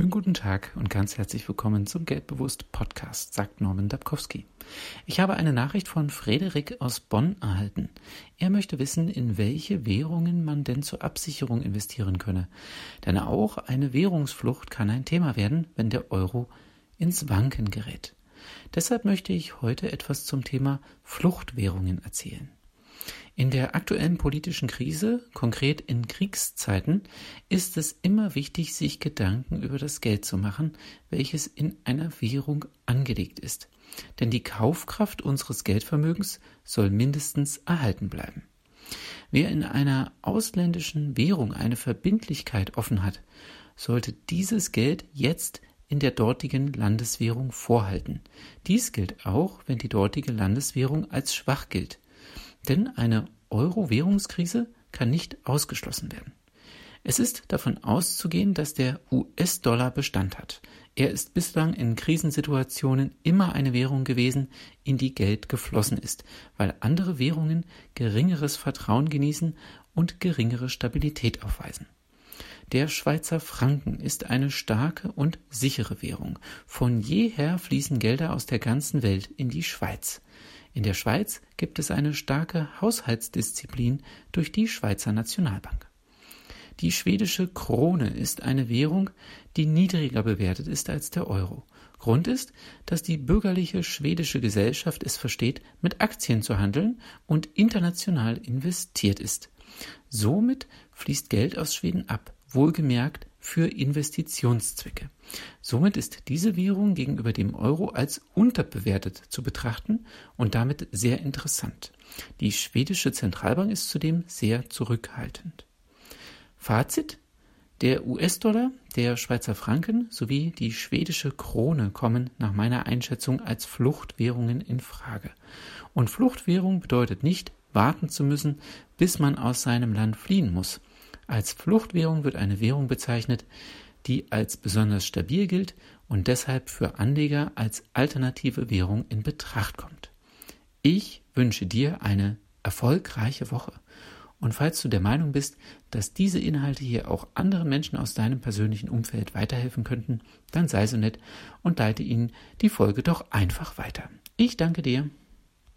Schönen guten Tag und ganz herzlich willkommen zum Geldbewusst Podcast, sagt Norman Dabkowski. Ich habe eine Nachricht von Frederik aus Bonn erhalten. Er möchte wissen, in welche Währungen man denn zur Absicherung investieren könne. Denn auch eine Währungsflucht kann ein Thema werden, wenn der Euro ins Wanken gerät. Deshalb möchte ich heute etwas zum Thema Fluchtwährungen erzählen. In der aktuellen politischen Krise, konkret in Kriegszeiten, ist es immer wichtig, sich Gedanken über das Geld zu machen, welches in einer Währung angelegt ist. Denn die Kaufkraft unseres Geldvermögens soll mindestens erhalten bleiben. Wer in einer ausländischen Währung eine Verbindlichkeit offen hat, sollte dieses Geld jetzt in der dortigen Landeswährung vorhalten. Dies gilt auch, wenn die dortige Landeswährung als schwach gilt. Denn eine Euro-Währungskrise kann nicht ausgeschlossen werden. Es ist davon auszugehen, dass der US-Dollar Bestand hat. Er ist bislang in Krisensituationen immer eine Währung gewesen, in die Geld geflossen ist, weil andere Währungen geringeres Vertrauen genießen und geringere Stabilität aufweisen. Der Schweizer Franken ist eine starke und sichere Währung. Von jeher fließen Gelder aus der ganzen Welt in die Schweiz. In der Schweiz gibt es eine starke Haushaltsdisziplin durch die Schweizer Nationalbank. Die schwedische Krone ist eine Währung, die niedriger bewertet ist als der Euro. Grund ist, dass die bürgerliche schwedische Gesellschaft es versteht, mit Aktien zu handeln und international investiert ist. Somit fließt Geld aus Schweden ab, wohlgemerkt für Investitionszwecke. Somit ist diese Währung gegenüber dem Euro als unterbewertet zu betrachten und damit sehr interessant. Die schwedische Zentralbank ist zudem sehr zurückhaltend. Fazit der US-Dollar, der Schweizer Franken sowie die schwedische Krone kommen nach meiner Einschätzung als Fluchtwährungen in Frage. Und Fluchtwährung bedeutet nicht, warten zu müssen, bis man aus seinem Land fliehen muss. Als Fluchtwährung wird eine Währung bezeichnet, die als besonders stabil gilt und deshalb für Anleger als alternative Währung in Betracht kommt. Ich wünsche dir eine erfolgreiche Woche. Und falls du der Meinung bist, dass diese Inhalte hier auch anderen Menschen aus deinem persönlichen Umfeld weiterhelfen könnten, dann sei so nett und leite ihnen die Folge doch einfach weiter. Ich danke dir.